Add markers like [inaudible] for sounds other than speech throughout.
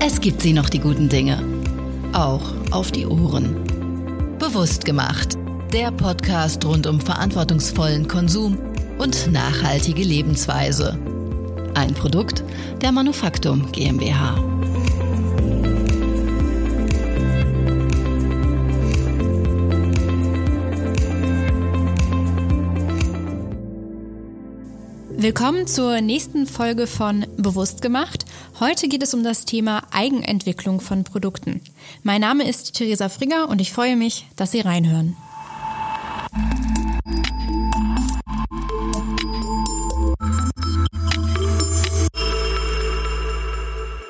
Es gibt sie noch, die guten Dinge. Auch auf die Ohren. Bewusst gemacht. Der Podcast rund um verantwortungsvollen Konsum und nachhaltige Lebensweise. Ein Produkt der Manufaktum GmbH. Willkommen zur nächsten Folge von Bewusst gemacht. Heute geht es um das Thema Eigenentwicklung von Produkten. Mein Name ist Theresa Frigger und ich freue mich, dass Sie reinhören.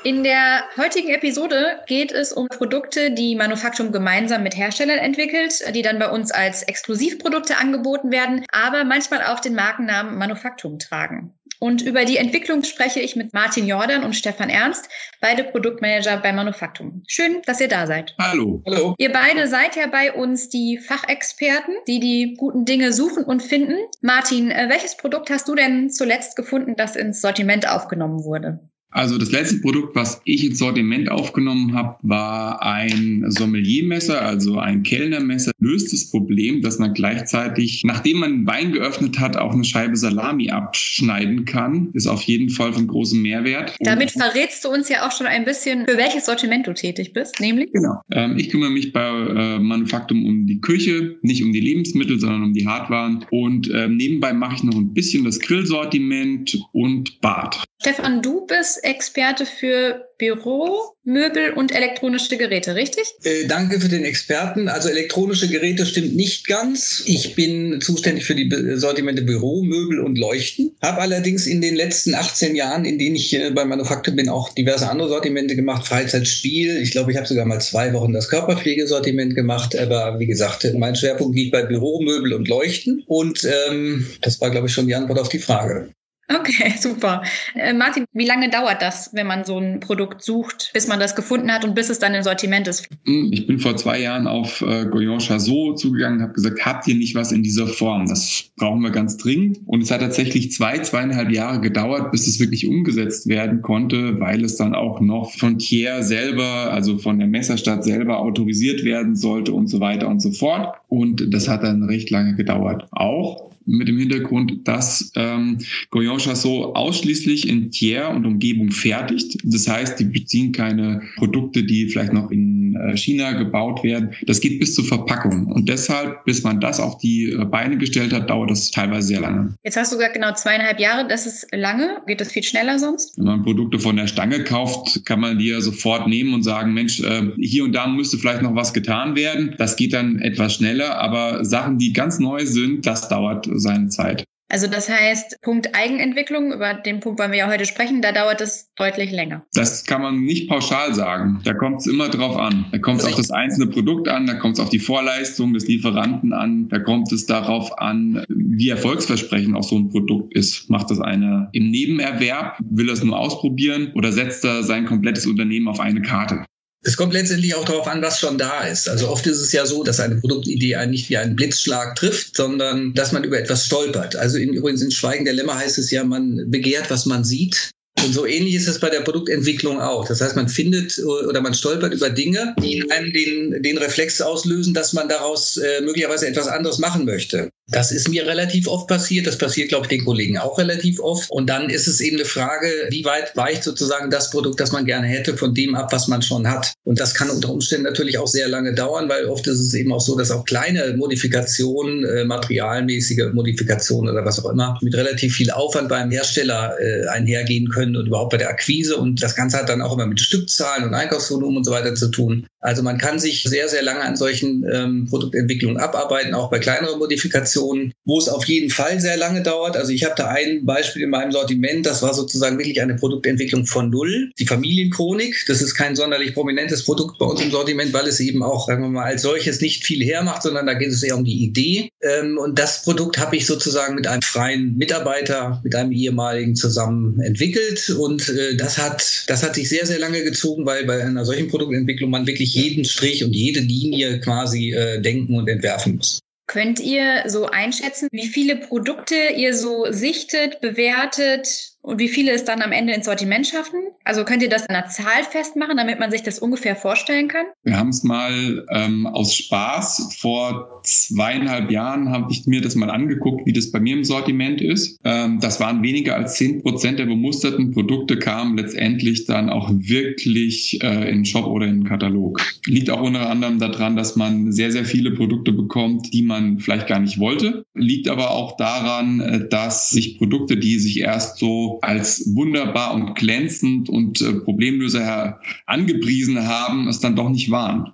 In der heutigen Episode geht es um Produkte, die Manufaktum gemeinsam mit Herstellern entwickelt, die dann bei uns als Exklusivprodukte angeboten werden, aber manchmal auch den Markennamen Manufaktum tragen. Und über die Entwicklung spreche ich mit Martin Jordan und Stefan Ernst, beide Produktmanager bei Manufaktum. Schön, dass ihr da seid. Hallo. Hallo. Ihr beide seid ja bei uns die Fachexperten, die die guten Dinge suchen und finden. Martin, äh, welches Produkt hast du denn zuletzt gefunden, das ins Sortiment aufgenommen wurde? Also das letzte Produkt, was ich ins Sortiment aufgenommen habe, war ein Sommeliermesser, also ein Kellnermesser. Löst das Problem, dass man gleichzeitig, nachdem man Wein geöffnet hat, auch eine Scheibe Salami abschneiden kann. Ist auf jeden Fall von großem Mehrwert. Damit verrätst du uns ja auch schon ein bisschen, für welches Sortiment du tätig bist, nämlich? Genau. Ähm, ich kümmere mich bei äh, Manufaktum um die Küche, nicht um die Lebensmittel, sondern um die Hardwaren. Und äh, nebenbei mache ich noch ein bisschen das Grillsortiment und Bad. Stefan, du bist Experte für Büro, Möbel und elektronische Geräte, richtig? Äh, danke für den Experten. Also elektronische Geräte stimmt nicht ganz. Ich bin zuständig für die Sortimente Büro, Möbel und Leuchten. Habe allerdings in den letzten 18 Jahren, in denen ich äh, bei Manufaktur bin, auch diverse andere Sortimente gemacht. Freizeitspiel. Ich glaube, ich habe sogar mal zwei Wochen das Körperpflegesortiment gemacht. Aber wie gesagt, mein Schwerpunkt liegt bei Büro, Möbel und Leuchten. Und ähm, das war, glaube ich, schon die Antwort auf die Frage. Okay, [laughs] super. Äh, Martin, wie lange dauert das, wenn man so ein Produkt sucht, bis man das gefunden hat und bis es dann im Sortiment ist? Hm, ich bin vor zwei Jahren auf äh, Goyon Chazot zugegangen und habe gesagt, habt ihr nicht was in dieser Form? Das brauchen wir ganz dringend. Und es hat tatsächlich zwei, zweieinhalb Jahre gedauert, bis es wirklich umgesetzt werden konnte, weil es dann auch noch von Thier selber, also von der Messerstadt selber autorisiert werden sollte und so weiter und so fort. Und das hat dann recht lange gedauert. Auch mit dem Hintergrund, dass ähm, Goyon Chassot ausschließlich in Thiers und Umgebung fertigt. Das heißt, die beziehen keine Produkte, die vielleicht noch in äh, China gebaut werden. Das geht bis zur Verpackung. Und deshalb, bis man das auf die äh, Beine gestellt hat, dauert das teilweise sehr lange. Jetzt hast du gesagt, genau zweieinhalb Jahre. Das ist lange. Geht das viel schneller sonst? Wenn man Produkte von der Stange kauft, kann man die ja sofort nehmen und sagen, Mensch, äh, hier und da müsste vielleicht noch was getan werden. Das geht dann etwas schneller. Aber Sachen, die ganz neu sind, das dauert seine Zeit. Also das heißt, Punkt Eigenentwicklung, über den Punkt wollen wir ja heute sprechen, da dauert es deutlich länger. Das kann man nicht pauschal sagen. Da kommt es immer drauf an. Da kommt es auf das einzelne Produkt an, da kommt es auf die Vorleistung des Lieferanten an, da kommt es darauf an, wie erfolgsversprechend auch so ein Produkt ist. Macht das einer im Nebenerwerb, will er es nur ausprobieren oder setzt er sein komplettes Unternehmen auf eine Karte? Es kommt letztendlich auch darauf an, was schon da ist. Also oft ist es ja so, dass eine Produktidee einen nicht wie einen Blitzschlag trifft, sondern dass man über etwas stolpert. Also in, übrigens in Schweigen der Lämmer heißt es ja, man begehrt, was man sieht. Und so ähnlich ist es bei der Produktentwicklung auch. Das heißt, man findet oder man stolpert über Dinge, die in einem den, den Reflex auslösen, dass man daraus äh, möglicherweise etwas anderes machen möchte. Das ist mir relativ oft passiert. Das passiert, glaube ich, den Kollegen auch relativ oft. Und dann ist es eben eine Frage, wie weit weicht sozusagen das Produkt, das man gerne hätte, von dem ab, was man schon hat. Und das kann unter Umständen natürlich auch sehr lange dauern, weil oft ist es eben auch so, dass auch kleine Modifikationen, äh, materialmäßige Modifikationen oder was auch immer, mit relativ viel Aufwand beim Hersteller äh, einhergehen können und überhaupt bei der Akquise. Und das Ganze hat dann auch immer mit Stückzahlen und Einkaufsvolumen und so weiter zu tun. Also man kann sich sehr, sehr lange an solchen ähm, Produktentwicklungen abarbeiten, auch bei kleineren Modifikationen, wo es auf jeden Fall sehr lange dauert. Also ich habe da ein Beispiel in meinem Sortiment, das war sozusagen wirklich eine Produktentwicklung von Null. Die Familienchronik, das ist kein sonderlich prominentes Produkt bei uns im Sortiment, weil es eben auch, sagen wir mal, als solches nicht viel hermacht, sondern da geht es eher um die Idee. Ähm, und das Produkt habe ich sozusagen mit einem freien Mitarbeiter, mit einem ehemaligen zusammen entwickelt. Und äh, das hat, das hat sich sehr, sehr lange gezogen, weil bei einer solchen Produktentwicklung man wirklich wirklich jeden Strich und jede Linie quasi äh, denken und entwerfen muss. Könnt ihr so einschätzen, wie viele Produkte ihr so sichtet, bewertet, Und wie viele es dann am Ende ins Sortiment schaffen? Also könnt ihr das in einer Zahl festmachen, damit man sich das ungefähr vorstellen kann? Wir haben es mal ähm, aus Spaß vor zweieinhalb Jahren habe ich mir das mal angeguckt, wie das bei mir im Sortiment ist. Ähm, das waren weniger als zehn Prozent der bemusterten Produkte kamen letztendlich dann auch wirklich äh, in den Shop oder in den Katalog. Liegt auch unter anderem daran, dass man sehr, sehr viele Produkte bekommt, die man vielleicht gar nicht wollte. Liegt aber auch daran, äh, dass sich Produkte, die sich erst so als wunderbar und glänzend und äh, Problemlöser angepriesen haben, es dann doch nicht waren.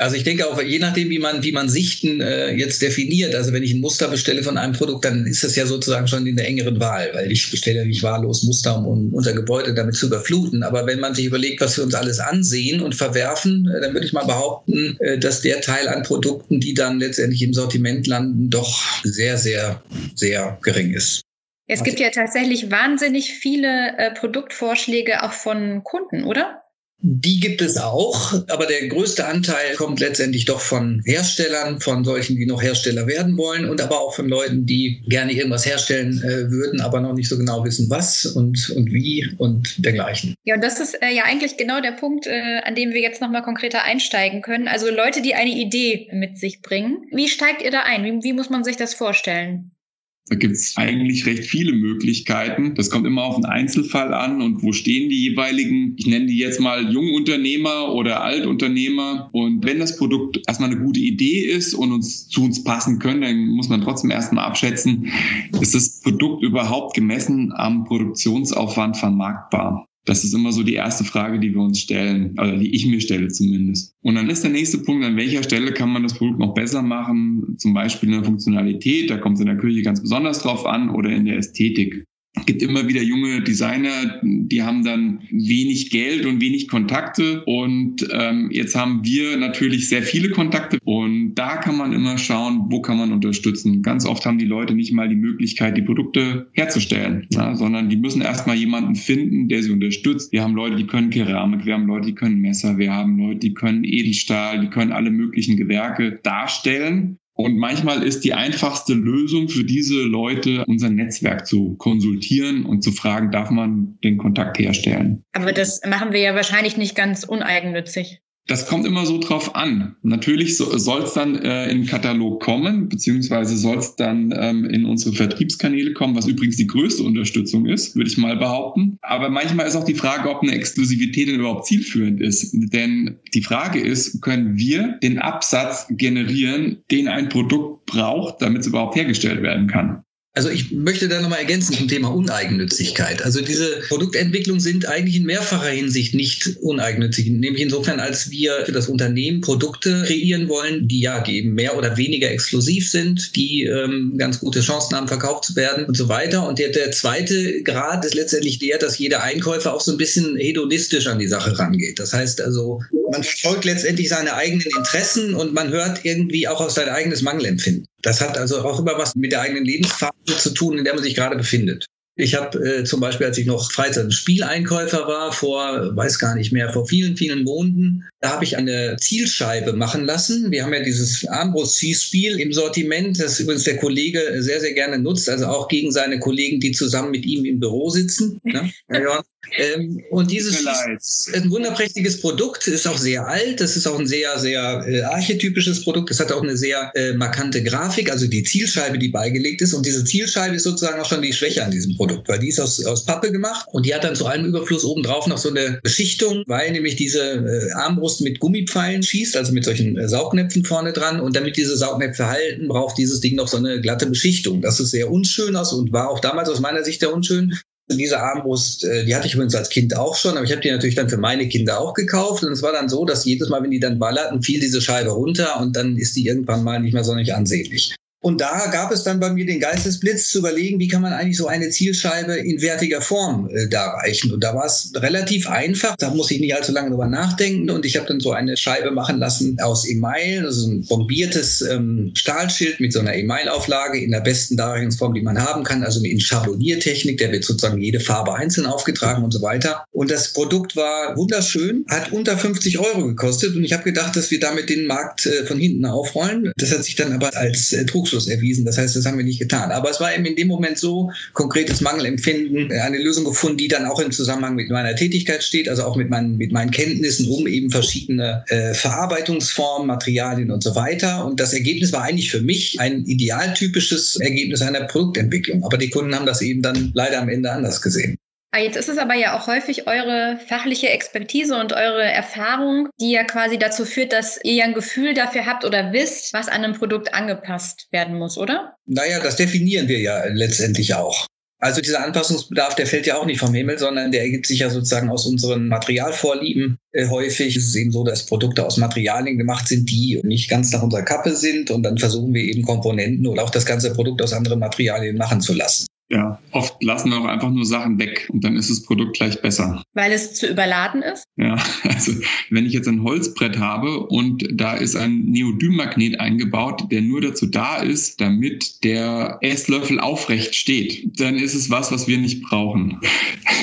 Also ich denke auch, je nachdem, wie man, wie man Sichten äh, jetzt definiert, also wenn ich ein Muster bestelle von einem Produkt, dann ist das ja sozusagen schon in der engeren Wahl, weil ich bestelle ja nicht wahllos Muster, um unser Gebäude damit zu überfluten. Aber wenn man sich überlegt, was wir uns alles ansehen und verwerfen, äh, dann würde ich mal behaupten, äh, dass der Teil an Produkten, die dann letztendlich im Sortiment landen, doch sehr, sehr, sehr gering ist. Es gibt ja tatsächlich wahnsinnig viele äh, Produktvorschläge auch von Kunden, oder? Die gibt es auch, aber der größte Anteil kommt letztendlich doch von Herstellern, von solchen, die noch Hersteller werden wollen und aber auch von Leuten, die gerne irgendwas herstellen äh, würden, aber noch nicht so genau wissen, was und, und wie und dergleichen. Ja, und das ist äh, ja eigentlich genau der Punkt, äh, an dem wir jetzt nochmal konkreter einsteigen können. Also Leute, die eine Idee mit sich bringen. Wie steigt ihr da ein? Wie, wie muss man sich das vorstellen? Da gibt es eigentlich recht viele Möglichkeiten. Das kommt immer auf den Einzelfall an und wo stehen die jeweiligen, ich nenne die jetzt mal Jungunternehmer oder Altunternehmer. Und wenn das Produkt erstmal eine gute Idee ist und uns zu uns passen können, dann muss man trotzdem erstmal abschätzen, ist das Produkt überhaupt gemessen am Produktionsaufwand vermarktbar? Das ist immer so die erste Frage, die wir uns stellen, oder die ich mir stelle zumindest. Und dann ist der nächste Punkt, an welcher Stelle kann man das Produkt noch besser machen? Zum Beispiel in der Funktionalität, da kommt es in der Küche ganz besonders drauf an, oder in der Ästhetik gibt immer wieder junge Designer, die haben dann wenig Geld und wenig Kontakte. Und ähm, jetzt haben wir natürlich sehr viele Kontakte. Und da kann man immer schauen, wo kann man unterstützen. Ganz oft haben die Leute nicht mal die Möglichkeit, die Produkte herzustellen, ja, sondern die müssen erstmal jemanden finden, der sie unterstützt. Wir haben Leute, die können Keramik, wir haben Leute, die können Messer, wir haben Leute, die können Edelstahl, die können alle möglichen Gewerke darstellen. Und manchmal ist die einfachste Lösung für diese Leute, unser Netzwerk zu konsultieren und zu fragen, darf man den Kontakt herstellen. Aber das machen wir ja wahrscheinlich nicht ganz uneigennützig. Das kommt immer so drauf an. Natürlich so, soll es dann äh, in den Katalog kommen, beziehungsweise soll es dann ähm, in unsere Vertriebskanäle kommen, was übrigens die größte Unterstützung ist, würde ich mal behaupten. Aber manchmal ist auch die Frage, ob eine Exklusivität denn überhaupt zielführend ist. Denn die Frage ist, können wir den Absatz generieren, den ein Produkt braucht, damit es überhaupt hergestellt werden kann? Also ich möchte da nochmal ergänzen zum Thema Uneigennützigkeit. Also diese Produktentwicklungen sind eigentlich in mehrfacher Hinsicht nicht uneigennützig, nämlich insofern, als wir für das Unternehmen Produkte kreieren wollen, die ja, die eben mehr oder weniger exklusiv sind, die ähm, ganz gute Chancen haben, verkauft zu werden und so weiter. Und der, der zweite Grad ist letztendlich der, dass jeder Einkäufer auch so ein bisschen hedonistisch an die Sache rangeht. Das heißt also, man verfolgt letztendlich seine eigenen Interessen und man hört irgendwie auch auf sein eigenes Mangelempfinden. Das hat also auch immer was mit der eigenen Lebensphase zu tun, in der man sich gerade befindet. Ich habe äh, zum Beispiel, als ich noch Freizeit- und Spieleinkäufer war, vor, weiß gar nicht mehr, vor vielen, vielen Monaten, da habe ich eine Zielscheibe machen lassen. Wir haben ja dieses Armbrust-Zielspiel im Sortiment, das übrigens der Kollege sehr, sehr gerne nutzt, also auch gegen seine Kollegen, die zusammen mit ihm im Büro sitzen. Ne? Ja, ähm, und dieses ist ein wunderprächtiges Produkt, ist auch sehr alt, das ist auch ein sehr, sehr äh, archetypisches Produkt, es hat auch eine sehr äh, markante Grafik, also die Zielscheibe, die beigelegt ist. Und diese Zielscheibe ist sozusagen auch schon die Schwäche an diesem Produkt, weil die ist aus, aus Pappe gemacht und die hat dann zu allem Überfluss obendrauf noch so eine Beschichtung, weil nämlich diese äh, Armbrust mit Gummipfeilen schießt, also mit solchen äh, Saugnäpfen vorne dran. Und damit diese Saugnäpfe halten, braucht dieses Ding noch so eine glatte Beschichtung. Das ist sehr unschön aus und war auch damals aus meiner Sicht sehr unschön. Diese Armbrust, äh, die hatte ich übrigens als Kind auch schon, aber ich habe die natürlich dann für meine Kinder auch gekauft. Und es war dann so, dass jedes Mal, wenn die dann ballerten, fiel diese Scheibe runter und dann ist die irgendwann mal nicht mehr sonderlich ansehnlich. Und da gab es dann bei mir den Geistesblitz zu überlegen, wie kann man eigentlich so eine Zielscheibe in wertiger Form äh, darreichen. Und da war es relativ einfach. Da muss ich nicht allzu lange drüber nachdenken. Und ich habe dann so eine Scheibe machen lassen aus Email, also ein bombiertes ähm, Stahlschild mit so einer Email-Auflage in der besten Darreichungsform, die man haben kann. Also in Schabloniertechnik, der wird sozusagen jede Farbe einzeln aufgetragen und so weiter. Und das Produkt war wunderschön, hat unter 50 Euro gekostet. Und ich habe gedacht, dass wir damit den Markt äh, von hinten aufrollen. Das hat sich dann aber als äh, Trug Trugschluss erwiesen. Das heißt, das haben wir nicht getan. Aber es war eben in dem Moment so konkretes Mangelempfinden, eine Lösung gefunden, die dann auch im Zusammenhang mit meiner Tätigkeit steht, also auch mit meinen, mit meinen Kenntnissen um eben verschiedene äh, Verarbeitungsformen, Materialien und so weiter. Und das Ergebnis war eigentlich für mich ein idealtypisches Ergebnis einer Produktentwicklung. Aber die Kunden haben das eben dann leider am Ende anders gesehen. Ah, jetzt ist es aber ja auch häufig eure fachliche Expertise und eure Erfahrung, die ja quasi dazu führt, dass ihr ja ein Gefühl dafür habt oder wisst, was an einem Produkt angepasst werden muss, oder? Naja, das definieren wir ja letztendlich auch. Also dieser Anpassungsbedarf, der fällt ja auch nicht vom Himmel, sondern der ergibt sich ja sozusagen aus unseren Materialvorlieben. Äh, häufig ist es eben so, dass Produkte aus Materialien gemacht sind, die nicht ganz nach unserer Kappe sind. Und dann versuchen wir eben Komponenten oder auch das ganze Produkt aus anderen Materialien machen zu lassen. Ja, oft lassen wir auch einfach nur Sachen weg und dann ist das Produkt gleich besser. Weil es zu überladen ist? Ja, [laughs] also wenn ich jetzt ein Holzbrett habe und da ist ein Neodymmagnet eingebaut, der nur dazu da ist, damit der Esslöffel aufrecht steht, dann ist es was, was wir nicht brauchen. [laughs]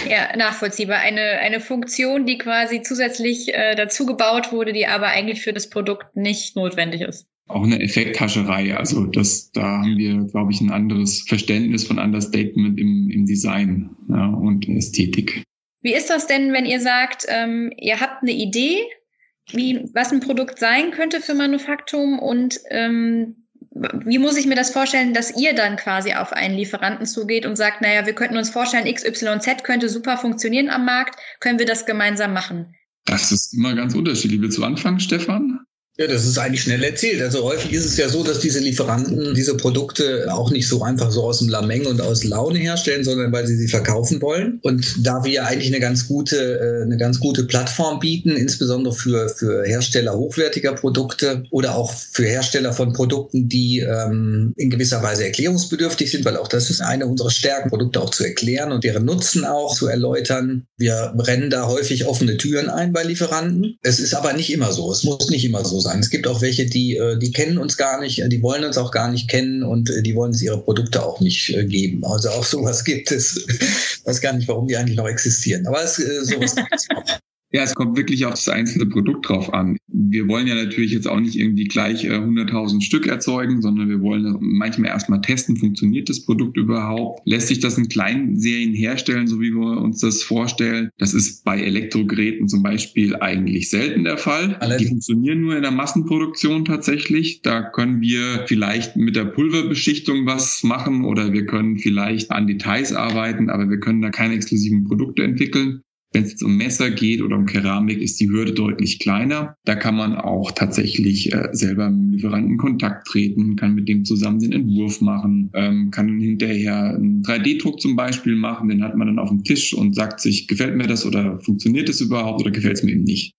Ja, nachvollziehbar. Eine, eine Funktion, die quasi zusätzlich äh, dazu gebaut wurde, die aber eigentlich für das Produkt nicht notwendig ist auch eine Effekthascherei. Also das, da haben wir, glaube ich, ein anderes Verständnis von Understatement im, im Design ja, und Ästhetik. Wie ist das denn, wenn ihr sagt, ähm, ihr habt eine Idee, wie, was ein Produkt sein könnte für Manufaktum und ähm, wie muss ich mir das vorstellen, dass ihr dann quasi auf einen Lieferanten zugeht und sagt, naja, wir könnten uns vorstellen, XYZ könnte super funktionieren am Markt, können wir das gemeinsam machen? Das ist immer ganz unterschiedlich. Willst du anfangen, Stefan? Ja, das ist eigentlich schnell erzählt. Also häufig ist es ja so, dass diese Lieferanten diese Produkte auch nicht so einfach so aus dem Lameng und aus Laune herstellen, sondern weil sie sie verkaufen wollen. Und da wir eigentlich eine ganz gute, äh, eine ganz gute Plattform bieten, insbesondere für, für Hersteller hochwertiger Produkte oder auch für Hersteller von Produkten, die ähm, in gewisser Weise erklärungsbedürftig sind, weil auch das ist eine unserer Stärken, Produkte auch zu erklären und deren Nutzen auch zu erläutern. Wir rennen da häufig offene Türen ein bei Lieferanten. Es ist aber nicht immer so. Es muss nicht immer so sein sein. Es gibt auch welche, die, äh, die kennen uns gar nicht, äh, die wollen uns auch gar nicht kennen und äh, die wollen uns ihre Produkte auch nicht geben. Also auch sowas [laughs] gibt es. Ich weiß gar nicht, warum die eigentlich noch existieren. Aber es, sowas gibt es auch. Ja, es kommt wirklich auf das einzelne Produkt drauf an. Wir wollen ja natürlich jetzt auch nicht irgendwie gleich 100.000 Stück erzeugen, sondern wir wollen manchmal erstmal testen, funktioniert das Produkt überhaupt? Lässt sich das in kleinen Serien herstellen, so wie wir uns das vorstellen? Das ist bei Elektrogeräten zum Beispiel eigentlich selten der Fall. Allerdings. Die funktionieren nur in der Massenproduktion tatsächlich. Da können wir vielleicht mit der Pulverbeschichtung was machen oder wir können vielleicht an Details arbeiten, aber wir können da keine exklusiven Produkte entwickeln. Wenn es um Messer geht oder um Keramik, ist die Hürde deutlich kleiner. Da kann man auch tatsächlich äh, selber mit dem Lieferanten in Kontakt treten, kann mit dem zusammen den Entwurf machen, ähm, kann hinterher einen 3D-Druck zum Beispiel machen, den hat man dann auf dem Tisch und sagt sich, gefällt mir das oder funktioniert das überhaupt oder gefällt es mir eben nicht.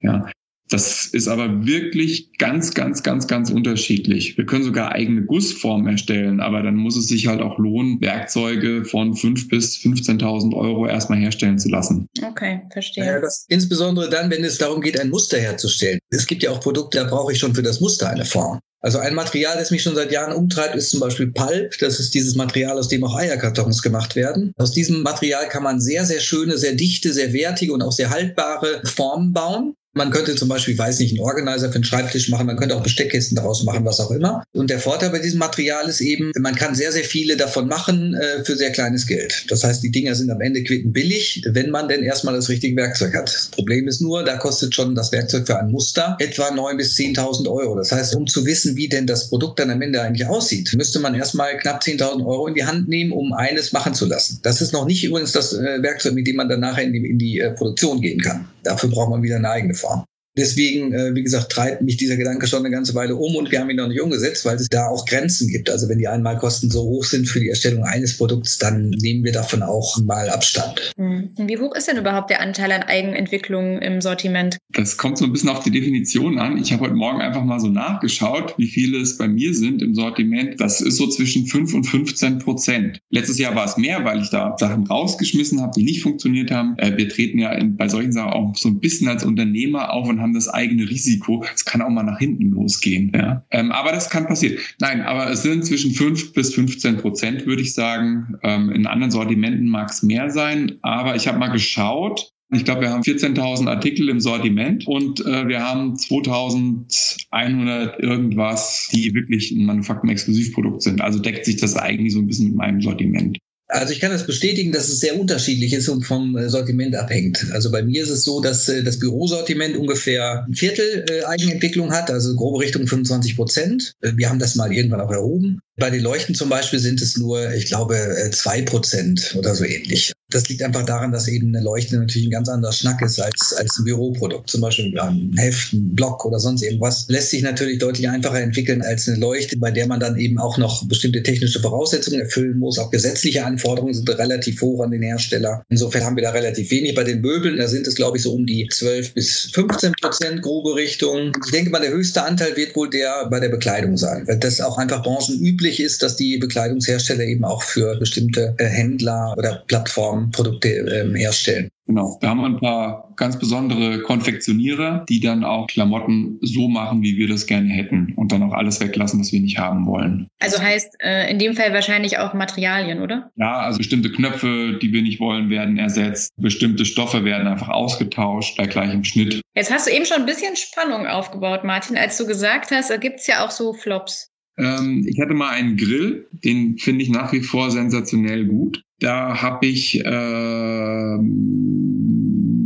Ja, das ist aber wirklich ganz, ganz, ganz, ganz unterschiedlich. Wir können sogar eigene Gussformen erstellen, aber dann muss es sich halt auch lohnen, Werkzeuge von 5.000 bis 15.000 Euro erstmal herstellen zu lassen. Okay, verstehe. Ja, das, insbesondere dann, wenn es darum geht, ein Muster herzustellen. Es gibt ja auch Produkte, da brauche ich schon für das Muster eine Form. Also ein Material, das mich schon seit Jahren umtreibt, ist zum Beispiel Pulp. Das ist dieses Material, aus dem auch Eierkartons gemacht werden. Aus diesem Material kann man sehr, sehr schöne, sehr dichte, sehr wertige und auch sehr haltbare Formen bauen. Man könnte zum Beispiel, weiß nicht, einen Organizer für einen Schreibtisch machen, man könnte auch Besteckkästen daraus machen, was auch immer. Und der Vorteil bei diesem Material ist eben, man kann sehr, sehr viele davon machen äh, für sehr kleines Geld. Das heißt, die Dinger sind am Ende quittenbillig, wenn man denn erstmal das richtige Werkzeug hat. Das Problem ist nur, da kostet schon das Werkzeug für ein Muster etwa 9.000 bis 10.000 Euro. Das heißt, um zu wissen, wie denn das Produkt dann am Ende eigentlich aussieht, müsste man erstmal knapp 10.000 Euro in die Hand nehmen, um eines machen zu lassen. Das ist noch nicht übrigens das äh, Werkzeug, mit dem man dann nachher in die, in die äh, Produktion gehen kann. Dafür braucht man wieder eine eigene Form. Deswegen, äh, wie gesagt, treibt mich dieser Gedanke schon eine ganze Weile um und wir haben ihn noch nicht umgesetzt, weil es da auch Grenzen gibt. Also wenn die Einmalkosten so hoch sind für die Erstellung eines Produkts, dann nehmen wir davon auch mal Abstand. Hm. Wie hoch ist denn überhaupt der Anteil an Eigenentwicklung im Sortiment? Das kommt so ein bisschen auf die Definition an. Ich habe heute Morgen einfach mal so nachgeschaut, wie viele es bei mir sind im Sortiment. Das ist so zwischen 5 und 15 Prozent. Letztes Jahr war es mehr, weil ich da Sachen rausgeschmissen habe, die nicht funktioniert haben. Äh, wir treten ja in, bei solchen Sachen auch so ein bisschen als Unternehmer auf und haben das eigene Risiko. Es kann auch mal nach hinten losgehen. Ja. Ähm, aber das kann passieren. Nein, aber es sind zwischen 5 bis 15 Prozent, würde ich sagen. Ähm, in anderen Sortimenten mag es mehr sein. Aber ich habe mal geschaut, Ich glaube, wir haben 14.000 Artikel im Sortiment und äh, wir haben 2.100 irgendwas, die wirklich ein Manufaktum-Exklusivprodukt sind. Also deckt sich das eigentlich so ein bisschen mit meinem Sortiment. Also ich kann das bestätigen, dass es sehr unterschiedlich ist und vom äh, Sortiment abhängt. Also bei mir ist es so, dass äh, das Bürosortiment ungefähr ein Viertel äh, Eigenentwicklung hat, also grobe Richtung 25 Prozent. Wir haben das mal irgendwann auch erhoben. Bei den Leuchten zum Beispiel sind es nur, ich glaube, zwei Prozent oder so ähnlich. Das liegt einfach daran, dass eben eine Leuchte natürlich ein ganz anderer Schnack ist als, als ein Büroprodukt. Zum Beispiel ein Heft, ein Block oder sonst irgendwas lässt sich natürlich deutlich einfacher entwickeln als eine Leuchte, bei der man dann eben auch noch bestimmte technische Voraussetzungen erfüllen muss. Auch gesetzliche Anforderungen sind relativ hoch an den Hersteller. Insofern haben wir da relativ wenig. Bei den Möbeln, da sind es, glaube ich, so um die 12 bis 15 Prozent grobe Richtung. Ich denke mal, der höchste Anteil wird wohl der bei der Bekleidung sein, das auch einfach branchenüblich üblich ist, dass die Bekleidungshersteller eben auch für bestimmte äh, Händler oder Plattformen Produkte ähm, herstellen. Genau, da haben wir ein paar ganz besondere Konfektionierer, die dann auch Klamotten so machen, wie wir das gerne hätten und dann auch alles weglassen, was wir nicht haben wollen. Also heißt äh, in dem Fall wahrscheinlich auch Materialien, oder? Ja, also bestimmte Knöpfe, die wir nicht wollen, werden ersetzt. Bestimmte Stoffe werden einfach ausgetauscht bei gleichem Schnitt. Jetzt hast du eben schon ein bisschen Spannung aufgebaut, Martin, als du gesagt hast, da gibt es ja auch so Flops. Ähm, ich hatte mal einen Grill, den finde ich nach wie vor sensationell gut. Da habe ich äh,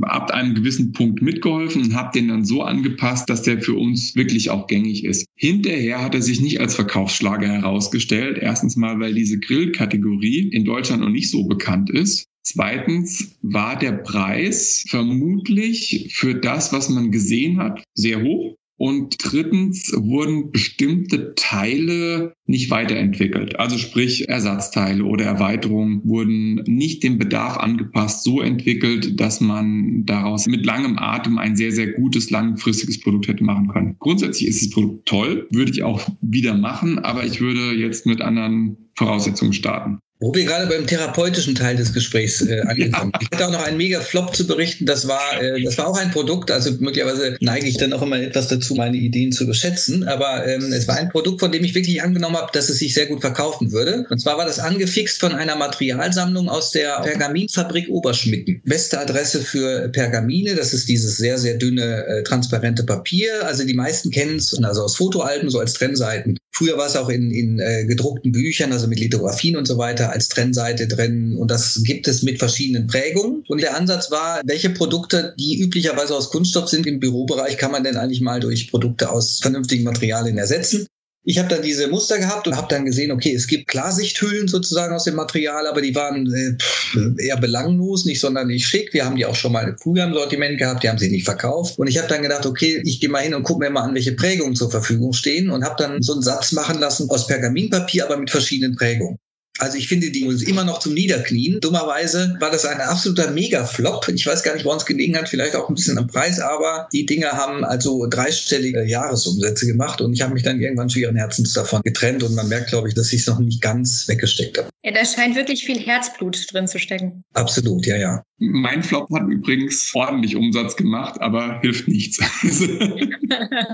ab einem gewissen Punkt mitgeholfen und habe den dann so angepasst, dass der für uns wirklich auch gängig ist. Hinterher hat er sich nicht als Verkaufsschlager herausgestellt. Erstens mal, weil diese Grillkategorie in Deutschland noch nicht so bekannt ist. Zweitens war der Preis vermutlich für das, was man gesehen hat, sehr hoch. Und drittens wurden bestimmte Teile nicht weiterentwickelt. Also sprich Ersatzteile oder Erweiterungen wurden nicht dem Bedarf angepasst, so entwickelt, dass man daraus mit langem Atem ein sehr, sehr gutes, langfristiges Produkt hätte machen können. Grundsätzlich ist das Produkt toll, würde ich auch wieder machen, aber ich würde jetzt mit anderen Voraussetzungen starten. Wo wir gerade beim therapeutischen Teil des Gesprächs äh, angekommen. Ich hatte auch noch einen mega Flop zu berichten. Das war, äh, das war auch ein Produkt. Also möglicherweise neige ich dann auch immer etwas dazu, meine Ideen zu überschätzen. Aber ähm, es war ein Produkt, von dem ich wirklich angenommen habe, dass es sich sehr gut verkaufen würde. Und zwar war das angefixt von einer Materialsammlung aus der Pergaminfabrik Oberschmitten. Beste Adresse für Pergamine. Das ist dieses sehr, sehr dünne, äh, transparente Papier. Also die meisten kennen es, also aus Fotoalben, so als Trennseiten. Früher war es auch in, in äh, gedruckten Büchern, also mit Lithografien und so weiter als Trennseite drin. Und das gibt es mit verschiedenen Prägungen. Und der Ansatz war, welche Produkte, die üblicherweise aus Kunststoff sind im Bürobereich, kann man denn eigentlich mal durch Produkte aus vernünftigen Materialien ersetzen? Ich habe dann diese Muster gehabt und habe dann gesehen, okay, es gibt Klarsichthüllen sozusagen aus dem Material, aber die waren äh, eher belanglos, nicht sonderlich schick. Wir haben die auch schon mal früher im Sortiment gehabt, die haben sie nicht verkauft. Und ich habe dann gedacht, okay, ich gehe mal hin und gucke mir mal an, welche Prägungen zur Verfügung stehen und habe dann so einen Satz machen lassen aus Pergaminpapier, aber mit verschiedenen Prägungen. Also ich finde die immer noch zum Niederknien. Dummerweise war das ein absoluter Mega-Flop. Ich weiß gar nicht, woran es gelegen hat, vielleicht auch ein bisschen am Preis, aber die Dinge haben also dreistellige Jahresumsätze gemacht und ich habe mich dann irgendwann schweren Herzens davon getrennt und man merkt, glaube ich, dass ich es noch nicht ganz weggesteckt habe. Ja, da scheint wirklich viel Herzblut drin zu stecken. Absolut, ja, ja. Mein Flop hat übrigens ordentlich Umsatz gemacht, aber hilft nichts. [laughs]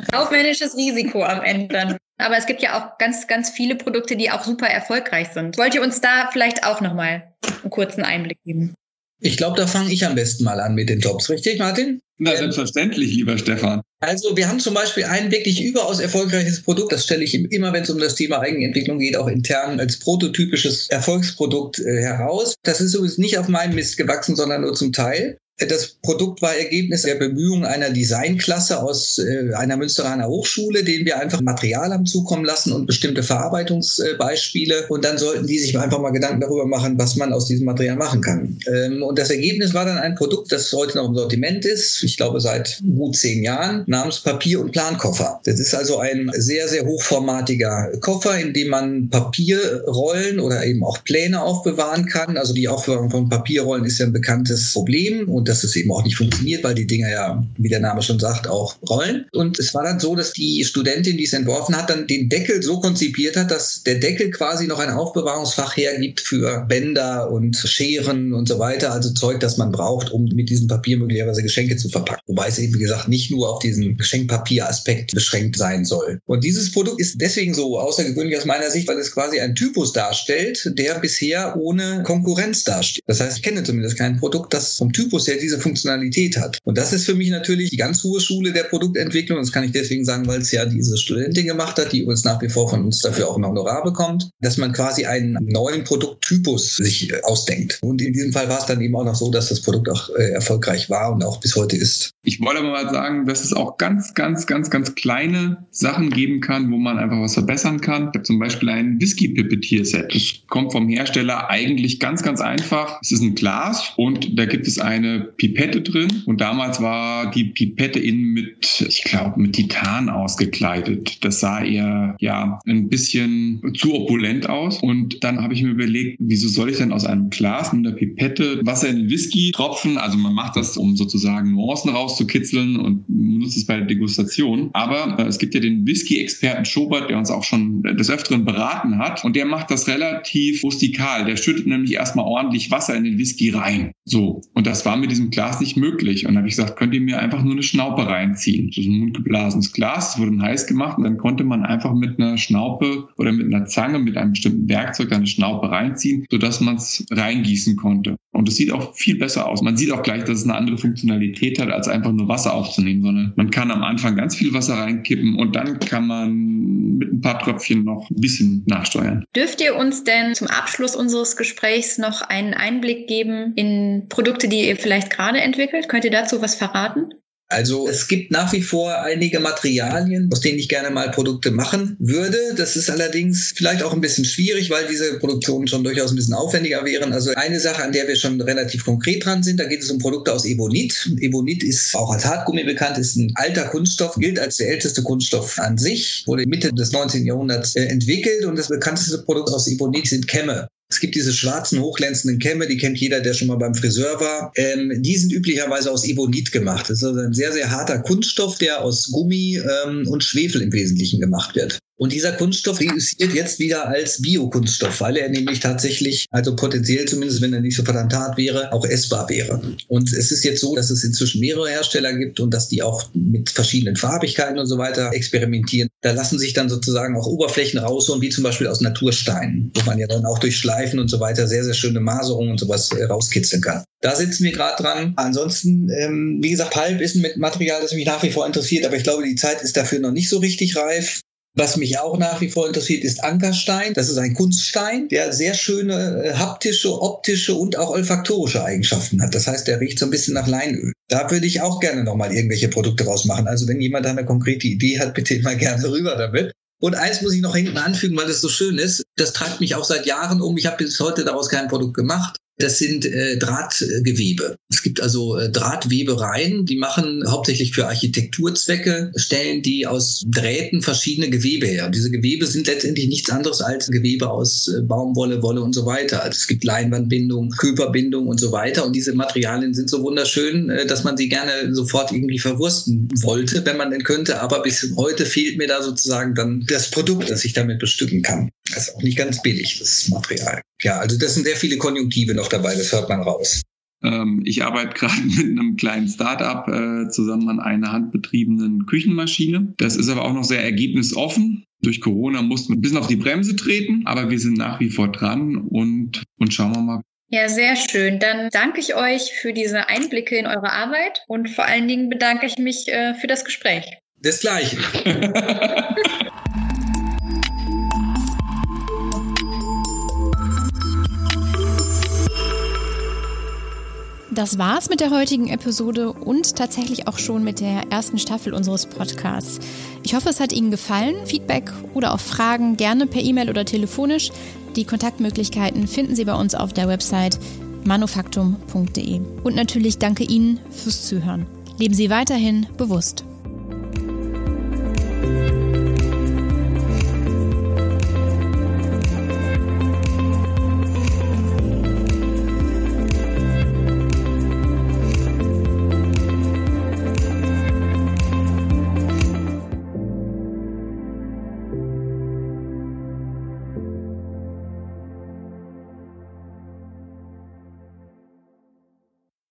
[laughs] Kaufmännisches Risiko am Ende dann. Aber es gibt ja auch ganz, ganz viele Produkte, die auch super erfolgreich sind. Wollt ihr uns da vielleicht auch nochmal einen kurzen Einblick geben? Ich glaube, da fange ich am besten mal an mit den Tops, richtig, Martin? Na, selbstverständlich, lieber Stefan. Also wir haben zum Beispiel ein wirklich überaus erfolgreiches Produkt, das stelle ich immer, wenn es um das Thema Eigenentwicklung geht, auch intern als prototypisches Erfolgsprodukt äh, heraus. Das ist übrigens nicht auf meinem Mist gewachsen, sondern nur zum Teil. Das Produkt war Ergebnis der Bemühungen einer Designklasse aus äh, einer Münsteraner Hochschule, denen wir einfach Material haben zukommen lassen und bestimmte Verarbeitungsbeispiele. Und dann sollten die sich einfach mal Gedanken darüber machen, was man aus diesem Material machen kann. Ähm, und das Ergebnis war dann ein Produkt, das heute noch im Sortiment ist, ich glaube seit gut zehn Jahren, namens Papier- und Plankoffer. Das ist also ein sehr, sehr hochformatiger Koffer, in dem man Papierrollen oder eben auch Pläne aufbewahren kann. Also die Aufbewahrung von Papierrollen ist ja ein bekanntes Problem. Und und dass es eben auch nicht funktioniert, weil die Dinger ja, wie der Name schon sagt, auch rollen. Und es war dann so, dass die Studentin, die es entworfen hat, dann den Deckel so konzipiert hat, dass der Deckel quasi noch ein Aufbewahrungsfach hergibt für Bänder und Scheren und so weiter, also Zeug, das man braucht, um mit diesem Papier möglicherweise Geschenke zu verpacken. Wobei es eben, wie gesagt, nicht nur auf diesen Geschenkpapier-Aspekt beschränkt sein soll. Und dieses Produkt ist deswegen so außergewöhnlich aus meiner Sicht, weil es quasi einen Typus darstellt, der bisher ohne Konkurrenz dasteht. Das heißt, ich kenne zumindest kein Produkt, das vom Typus her der diese Funktionalität hat. Und das ist für mich natürlich die ganz hohe Schule der Produktentwicklung. Das kann ich deswegen sagen, weil es ja diese Studentin gemacht hat, die übrigens nach wie vor von uns dafür auch ein Honorar bekommt, dass man quasi einen neuen Produkttypus sich äh, ausdenkt. Und in diesem Fall war es dann eben auch noch so, dass das Produkt auch äh, erfolgreich war und auch bis heute ist. Ich wollte aber mal sagen, dass es auch ganz, ganz, ganz, ganz kleine Sachen geben kann, wo man einfach was verbessern kann. Ich habe zum Beispiel ein Whisky-Pipettier-Set. Das kommt vom Hersteller eigentlich ganz, ganz einfach. Es ist ein Glas und da gibt es eine Pipette drin. Und damals war die Pipette innen mit, ich glaube, mit Titan ausgekleidet. Das sah eher, ja, ein bisschen zu opulent aus. Und dann habe ich mir überlegt, wieso soll ich denn aus einem Glas mit einer Pipette Wasser in den Whisky tropfen? Also man macht das, um sozusagen Nuancen rauszukitzeln und nutzt es bei der Degustation. Aber äh, es gibt ja den Whisky-Experten Schobert, der uns auch schon des Öfteren beraten hat. Und der macht das relativ rustikal. Der schüttet nämlich erstmal ordentlich Wasser in den Whisky rein. So. Und das war mit diesem Glas nicht möglich. Und habe ich gesagt, könnt ihr mir einfach nur eine Schnaupe reinziehen. So ein mundgeblasenes Glas, das wurde dann heiß gemacht und dann konnte man einfach mit einer Schnaupe oder mit einer Zange, mit einem bestimmten Werkzeug eine Schnaupe reinziehen, sodass man es reingießen konnte. Und es sieht auch viel besser aus. Man sieht auch gleich, dass es eine andere Funktionalität hat, als einfach nur Wasser aufzunehmen, sondern man kann am Anfang ganz viel Wasser reinkippen und dann kann man mit ein paar Tröpfchen noch ein bisschen nachsteuern. Dürft ihr uns denn zum Abschluss unseres Gesprächs noch einen Einblick geben in Produkte, die ihr vielleicht gerade entwickelt? Könnt ihr dazu was verraten? Also es gibt nach wie vor einige Materialien, aus denen ich gerne mal Produkte machen würde. Das ist allerdings vielleicht auch ein bisschen schwierig, weil diese Produktionen schon durchaus ein bisschen aufwendiger wären. Also eine Sache, an der wir schon relativ konkret dran sind, da geht es um Produkte aus Ebonit. Ebonit ist auch als Hartgummi bekannt, ist ein alter Kunststoff, gilt als der älteste Kunststoff an sich, wurde Mitte des 19. Jahrhunderts äh, entwickelt und das bekannteste Produkt aus Ebonit sind Kämme. Es gibt diese schwarzen, hochglänzenden Kämme, die kennt jeder, der schon mal beim Friseur war. Ähm, die sind üblicherweise aus Ebonit gemacht. Das ist also ein sehr, sehr harter Kunststoff, der aus Gummi ähm, und Schwefel im Wesentlichen gemacht wird. Und dieser Kunststoff reüssiert jetzt wieder als Biokunststoff, weil er nämlich tatsächlich, also potenziell zumindest, wenn er nicht so hart wäre, auch essbar wäre. Und es ist jetzt so, dass es inzwischen mehrere Hersteller gibt und dass die auch mit verschiedenen Farbigkeiten und so weiter experimentieren. Da lassen sich dann sozusagen auch Oberflächen rausholen, wie zum Beispiel aus Natursteinen, wo man ja dann auch durch Schleifen und so weiter sehr, sehr schöne Maserungen und sowas äh, rauskitzeln kann. Da sitzen wir gerade dran. Ansonsten, ähm, wie gesagt, Pulp ist ein Material, das mich nach wie vor interessiert, aber ich glaube, die Zeit ist dafür noch nicht so richtig reif. Was mich auch nach wie vor interessiert, ist Ankerstein. Das ist ein Kunststein, der sehr schöne äh, haptische, optische und auch olfaktorische Eigenschaften hat. Das heißt, der riecht so ein bisschen nach Leinöl. Da würde ich auch gerne nochmal irgendwelche Produkte rausmachen. Also wenn jemand eine konkrete Idee hat, bitte mal gerne rüber damit. Und eins muss ich noch hinten anfügen, weil es so schön ist. Das treibt mich auch seit Jahren um. Ich habe bis heute daraus kein Produkt gemacht. Das sind äh, Drahtgewebe. Es gibt also äh, Drahtwebereien, die machen hauptsächlich für Architekturzwecke, stellen die aus Drähten verschiedene Gewebe her. Diese Gewebe sind letztendlich nichts anderes als Gewebe aus äh, Baumwolle, Wolle und so weiter. Also es gibt Leinwandbindung, Körperbindung und so weiter. Und diese Materialien sind so wunderschön, äh, dass man sie gerne sofort irgendwie verwursten wollte, wenn man denn könnte. Aber bis heute fehlt mir da sozusagen dann das Produkt, das ich damit bestücken kann. Das ist auch nicht ganz billig, das Material. Ja, also das sind sehr viele Konjunktive noch dabei, das hört man raus. Ähm, ich arbeite [laughs] gerade mit einem kleinen Startup äh, zusammen an einer handbetriebenen Küchenmaschine. Das ist aber auch noch sehr ergebnisoffen. Durch Corona mussten wir ein bisschen auf die Bremse treten, aber wir sind nach wie vor dran und, und schauen wir mal. Ja, sehr schön. Dann danke ich euch für diese Einblicke in eure Arbeit und vor allen Dingen bedanke ich mich äh, für das Gespräch. Das Gleiche. [laughs] Das war's mit der heutigen Episode und tatsächlich auch schon mit der ersten Staffel unseres Podcasts. Ich hoffe, es hat Ihnen gefallen. Feedback oder auch Fragen gerne per E-Mail oder telefonisch. Die Kontaktmöglichkeiten finden Sie bei uns auf der Website manufaktum.de. Und natürlich danke Ihnen fürs Zuhören. Leben Sie weiterhin bewusst.